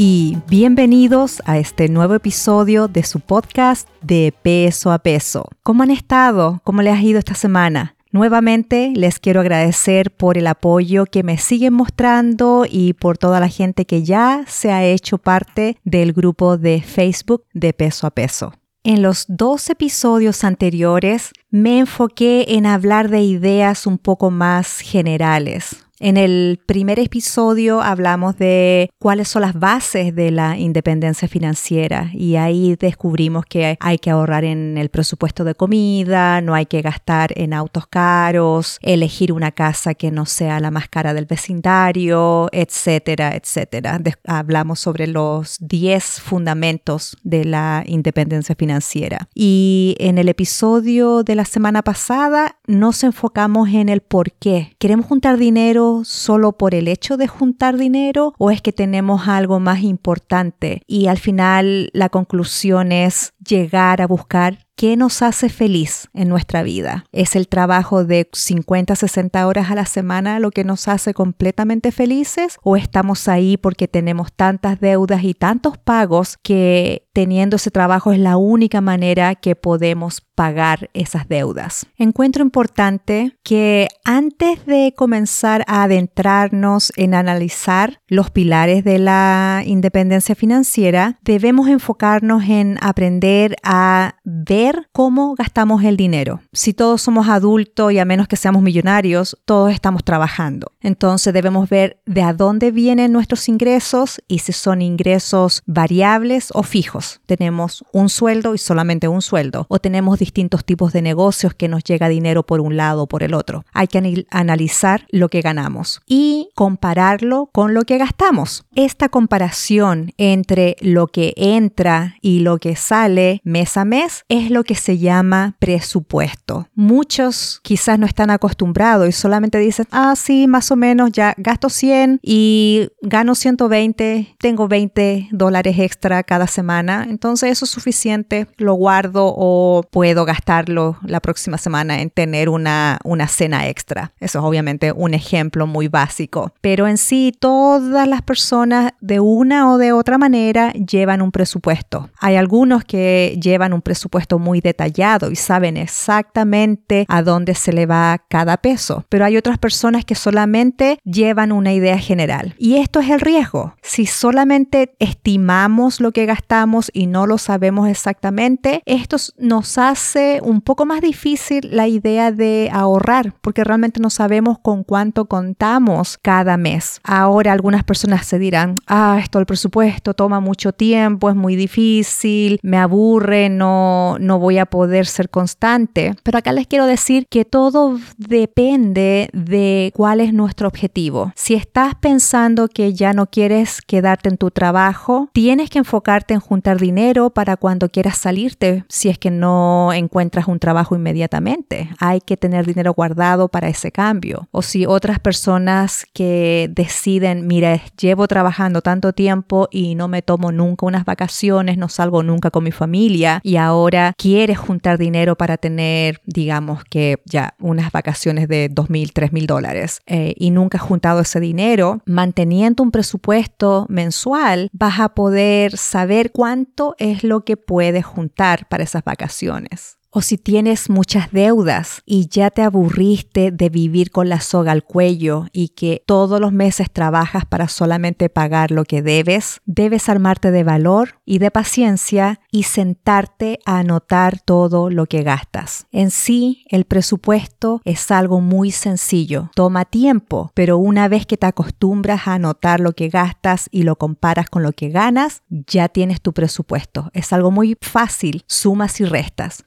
y bienvenidos a este nuevo episodio de su podcast de peso a peso. ¿Cómo han estado? ¿Cómo les ha ido esta semana? Nuevamente les quiero agradecer por el apoyo que me siguen mostrando y por toda la gente que ya se ha hecho parte del grupo de Facebook de peso a peso. En los dos episodios anteriores me enfoqué en hablar de ideas un poco más generales, en el primer episodio hablamos de cuáles son las bases de la independencia financiera y ahí descubrimos que hay que ahorrar en el presupuesto de comida, no hay que gastar en autos caros, elegir una casa que no sea la más cara del vecindario, etcétera, etcétera. hablamos sobre los 10 fundamentos de la independencia financiera. Y en el episodio de la semana pasada nos enfocamos en el por qué. Queremos juntar dinero solo por el hecho de juntar dinero o es que tenemos algo más importante? Y al final la conclusión es llegar a buscar qué nos hace feliz en nuestra vida. ¿Es el trabajo de 50, 60 horas a la semana lo que nos hace completamente felices? ¿O estamos ahí porque tenemos tantas deudas y tantos pagos que teniendo ese trabajo es la única manera que podemos pagar esas deudas? Encuentro importante que antes de comenzar a adentrarnos en analizar los pilares de la independencia financiera, debemos enfocarnos en aprender a ver cómo gastamos el dinero. Si todos somos adultos y a menos que seamos millonarios, todos estamos trabajando. Entonces debemos ver de a dónde vienen nuestros ingresos y si son ingresos variables o fijos. Tenemos un sueldo y solamente un sueldo o tenemos distintos tipos de negocios que nos llega dinero por un lado o por el otro. Hay que analizar lo que ganamos y compararlo con lo que gastamos. Esta comparación entre lo que entra y lo que sale mes a mes es lo que se llama presupuesto. Muchos quizás no están acostumbrados y solamente dicen, ah, sí, más o menos ya gasto 100 y gano 120, tengo 20 dólares extra cada semana, entonces eso es suficiente, lo guardo o puedo gastarlo la próxima semana en tener una, una cena extra. Eso es obviamente un ejemplo muy básico, pero en sí todas las personas de una o de otra manera llevan un presupuesto. Hay algunos que llevan un presupuesto muy detallado y saben exactamente a dónde se le va cada peso. Pero hay otras personas que solamente llevan una idea general. Y esto es el riesgo. Si solamente estimamos lo que gastamos y no lo sabemos exactamente, esto nos hace un poco más difícil la idea de ahorrar porque realmente no sabemos con cuánto contamos cada mes. Ahora algunas personas se dirán, ah, esto el presupuesto toma mucho tiempo, es muy difícil, me aburre, no, no voy a poder ser constante. Pero acá les quiero decir que todo depende de cuál es nuestro objetivo. Si estás pensando que ya no quieres quedarte en tu trabajo, tienes que enfocarte en juntar dinero para cuando quieras salirte si es que no encuentras un trabajo inmediatamente. Hay que tener dinero guardado para ese cambio. O si otras personas que deciden, mira, llevo trabajando tanto tiempo y no me tomo nunca unas vacaciones, no salgo nunca con mi familia y ahora quieres juntar dinero para tener, digamos que ya unas vacaciones de dos mil, tres mil dólares eh, y nunca has juntado ese dinero, manteniendo un presupuesto mensual, vas a poder saber cuánto es lo que puedes juntar para esas vacaciones. O si tienes muchas deudas y ya te aburriste de vivir con la soga al cuello y que todos los meses trabajas para solamente pagar lo que debes, debes armarte de valor y de paciencia y sentarte a anotar todo lo que gastas. En sí, el presupuesto es algo muy sencillo. Toma tiempo, pero una vez que te acostumbras a anotar lo que gastas y lo comparas con lo que ganas, ya tienes tu presupuesto. Es algo muy fácil. Sumas y restas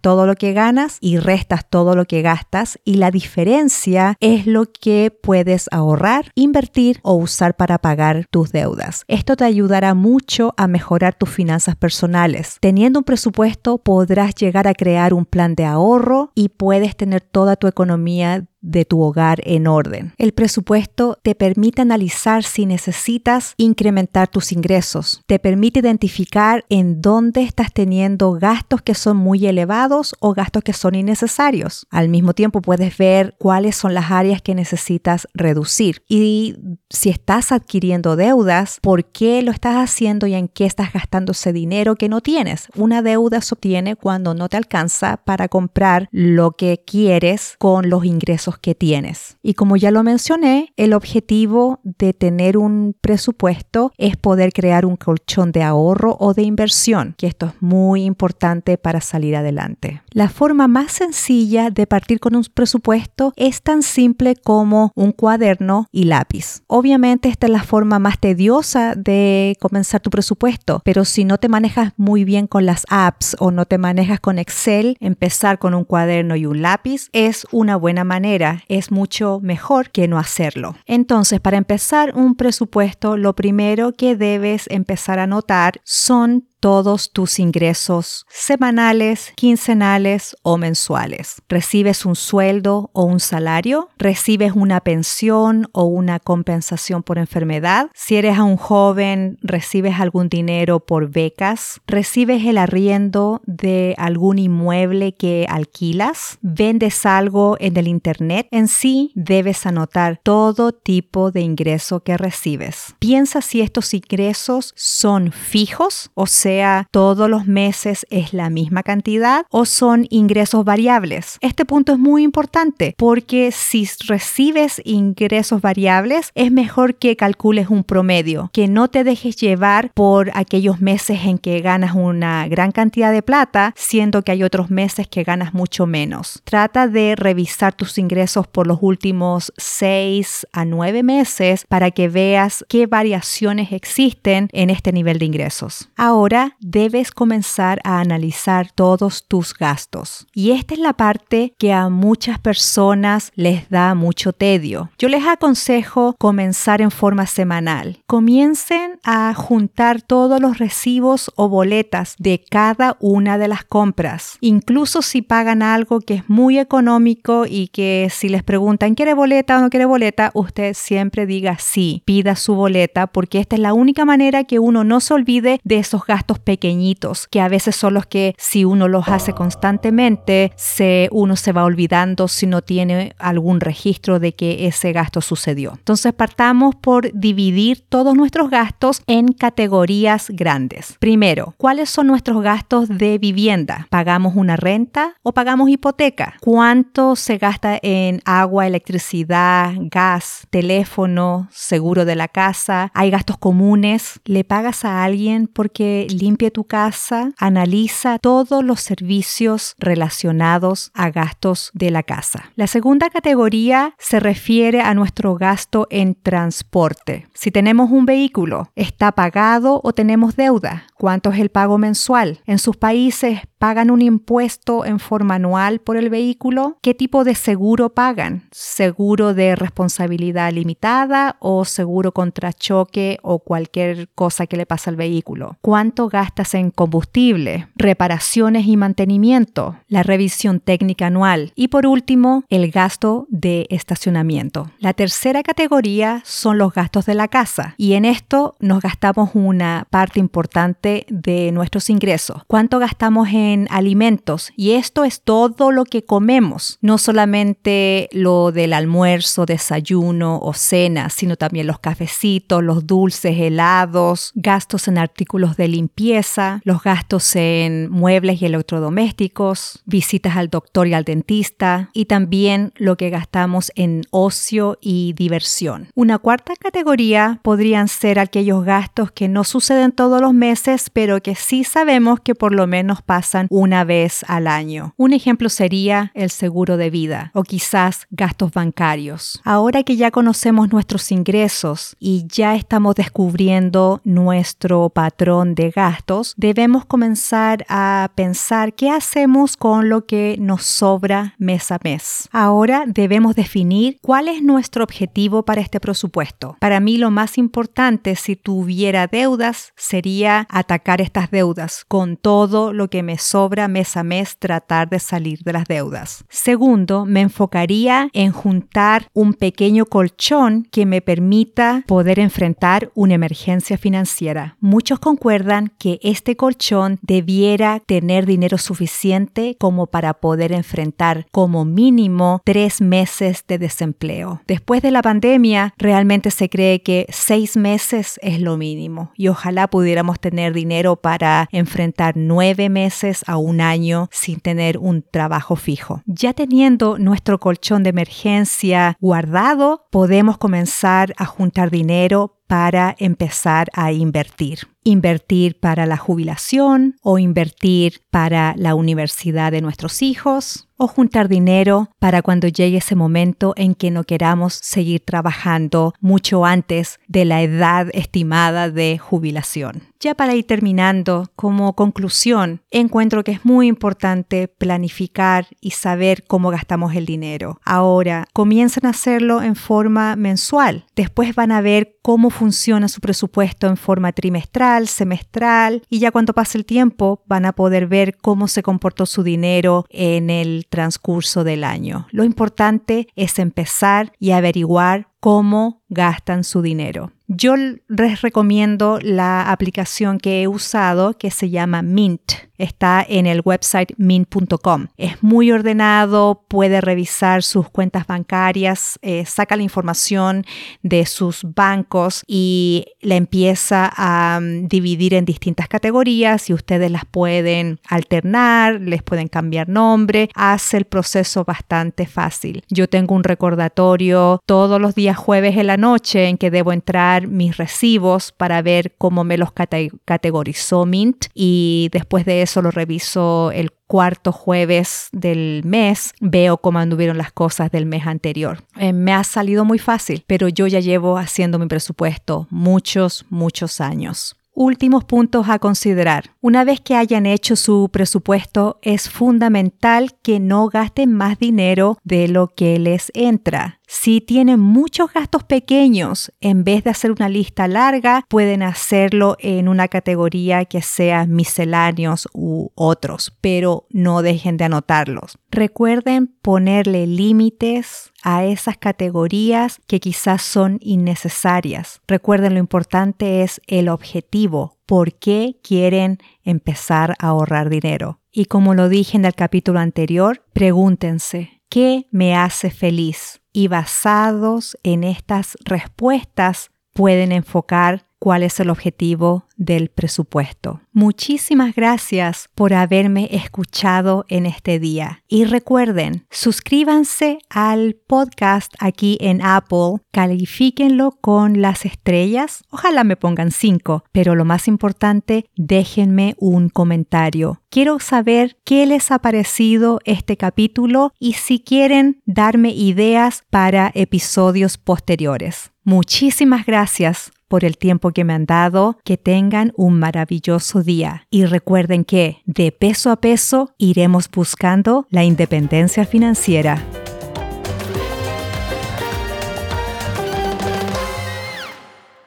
todo lo que ganas y restas todo lo que gastas y la diferencia es lo que puedes ahorrar, invertir o usar para pagar tus deudas. Esto te ayudará mucho a mejorar tus finanzas personales. Teniendo un presupuesto podrás llegar a crear un plan de ahorro y puedes tener toda tu economía de tu hogar en orden. El presupuesto te permite analizar si necesitas incrementar tus ingresos. Te permite identificar en dónde estás teniendo gastos que son muy elevados o gastos que son innecesarios. Al mismo tiempo puedes ver cuáles son las áreas que necesitas reducir. Y si estás adquiriendo deudas, ¿por qué lo estás haciendo y en qué estás gastando ese dinero que no tienes? Una deuda se obtiene cuando no te alcanza para comprar lo que quieres con los ingresos que tienes. Y como ya lo mencioné, el objetivo de tener un presupuesto es poder crear un colchón de ahorro o de inversión, que esto es muy importante para salir adelante. La forma más sencilla de partir con un presupuesto es tan simple como un cuaderno y lápiz. Obviamente esta es la forma más tediosa de comenzar tu presupuesto, pero si no te manejas muy bien con las apps o no te manejas con Excel, empezar con un cuaderno y un lápiz es una buena manera es mucho mejor que no hacerlo. Entonces, para empezar un presupuesto, lo primero que debes empezar a notar son todos tus ingresos semanales, quincenales o mensuales. ¿Recibes un sueldo o un salario? ¿Recibes una pensión o una compensación por enfermedad? Si eres un joven, ¿recibes algún dinero por becas? ¿Recibes el arriendo de algún inmueble que alquilas? ¿Vendes algo en el Internet? En sí, debes anotar todo tipo de ingreso que recibes. Piensa si estos ingresos son fijos, o sea, todos los meses es la misma cantidad o son ingresos variables. Este punto es muy importante porque si recibes ingresos variables es mejor que calcules un promedio, que no te dejes llevar por aquellos meses en que ganas una gran cantidad de plata, siendo que hay otros meses que ganas mucho menos. Trata de revisar tus ingresos por los últimos 6 a 9 meses para que veas qué variaciones existen en este nivel de ingresos. Ahora debes comenzar a analizar todos tus gastos. Y esta es la parte que a muchas personas les da mucho tedio. Yo les aconsejo comenzar en forma semanal. Comiencen a juntar todos los recibos o boletas de cada una de las compras. Incluso si pagan algo que es muy económico y que si les preguntan quiere boleta o no quiere boleta, usted siempre diga sí, pida su boleta porque esta es la única manera que uno no se olvide de esos gastos pequeñitos, que a veces son los que si uno los hace constantemente, se, uno se va olvidando si no tiene algún registro de que ese gasto sucedió. Entonces partamos por dividir todos nuestros gastos en categorías grandes. Primero, ¿cuáles son nuestros gastos de vivienda? ¿Pagamos una renta o pagamos hipoteca? ¿Cuánto se gasta en agua, electricidad, gas, teléfono, seguro de la casa? ¿Hay gastos comunes? ¿Le pagas a alguien porque limpie tu casa, analiza todos los servicios relacionados a gastos de la casa. La segunda categoría se refiere a nuestro gasto en transporte. Si tenemos un vehículo, ¿está pagado o tenemos deuda? ¿Cuánto es el pago mensual? En sus países ¿Pagan un impuesto en forma anual por el vehículo? ¿Qué tipo de seguro pagan? ¿Seguro de responsabilidad limitada o seguro contra choque o cualquier cosa que le pase al vehículo? ¿Cuánto gastas en combustible? Reparaciones y mantenimiento, la revisión técnica anual y por último, el gasto de estacionamiento. La tercera categoría son los gastos de la casa y en esto nos gastamos una parte importante de nuestros ingresos. ¿Cuánto gastamos en alimentos y esto es todo lo que comemos, no solamente lo del almuerzo, desayuno o cena, sino también los cafecitos, los dulces, helados, gastos en artículos de limpieza, los gastos en muebles y electrodomésticos, visitas al doctor y al dentista y también lo que gastamos en ocio y diversión. Una cuarta categoría podrían ser aquellos gastos que no suceden todos los meses, pero que sí sabemos que por lo menos pasan una vez al año. Un ejemplo sería el seguro de vida o quizás gastos bancarios. Ahora que ya conocemos nuestros ingresos y ya estamos descubriendo nuestro patrón de gastos, debemos comenzar a pensar qué hacemos con lo que nos sobra mes a mes. Ahora debemos definir cuál es nuestro objetivo para este presupuesto. Para mí lo más importante si tuviera deudas sería atacar estas deudas con todo lo que me sobra mes a mes, tratar de salir de las deudas. Segundo, me enfocaría en juntar un pequeño colchón que me permita poder enfrentar una emergencia financiera. Muchos concuerdan que este colchón debiera tener dinero suficiente como para poder enfrentar como mínimo tres meses de desempleo. Después de la pandemia, realmente se cree que seis meses es lo mínimo y ojalá pudiéramos tener dinero para enfrentar nueve meses a un año sin tener un trabajo fijo. Ya teniendo nuestro colchón de emergencia guardado, podemos comenzar a juntar dinero para empezar a invertir. Invertir para la jubilación o invertir para la universidad de nuestros hijos o juntar dinero para cuando llegue ese momento en que no queramos seguir trabajando mucho antes de la edad estimada de jubilación. Ya para ir terminando, como conclusión, encuentro que es muy importante planificar y saber cómo gastamos el dinero. Ahora, comiencen a hacerlo en forma mensual. Después van a ver cómo funciona su presupuesto en forma trimestral, semestral y ya cuando pase el tiempo van a poder ver cómo se comportó su dinero en el transcurso del año. Lo importante es empezar y averiguar cómo gastan su dinero. Yo les recomiendo la aplicación que he usado que se llama Mint. Está en el website mint.com. Es muy ordenado, puede revisar sus cuentas bancarias, eh, saca la información de sus bancos y la empieza a um, dividir en distintas categorías y ustedes las pueden alternar, les pueden cambiar nombre, hace el proceso bastante fácil. Yo tengo un recordatorio todos los días jueves en la noche en que debo entrar mis recibos para ver cómo me los categorizó Mint y después de eso lo reviso el cuarto jueves del mes, veo cómo anduvieron las cosas del mes anterior. Eh, me ha salido muy fácil, pero yo ya llevo haciendo mi presupuesto muchos, muchos años. Últimos puntos a considerar. Una vez que hayan hecho su presupuesto, es fundamental que no gasten más dinero de lo que les entra. Si tienen muchos gastos pequeños, en vez de hacer una lista larga, pueden hacerlo en una categoría que sea misceláneos u otros, pero no dejen de anotarlos. Recuerden ponerle límites a esas categorías que quizás son innecesarias. Recuerden lo importante es el objetivo, por qué quieren empezar a ahorrar dinero. Y como lo dije en el capítulo anterior, pregúntense, ¿qué me hace feliz? Y basados en estas respuestas pueden enfocar cuál es el objetivo del presupuesto. Muchísimas gracias por haberme escuchado en este día. Y recuerden, suscríbanse al podcast aquí en Apple, califíquenlo con las estrellas, ojalá me pongan cinco, pero lo más importante, déjenme un comentario. Quiero saber qué les ha parecido este capítulo y si quieren darme ideas para episodios posteriores. Muchísimas gracias por el tiempo que me han dado, que tengan un maravilloso día y recuerden que de peso a peso iremos buscando la independencia financiera.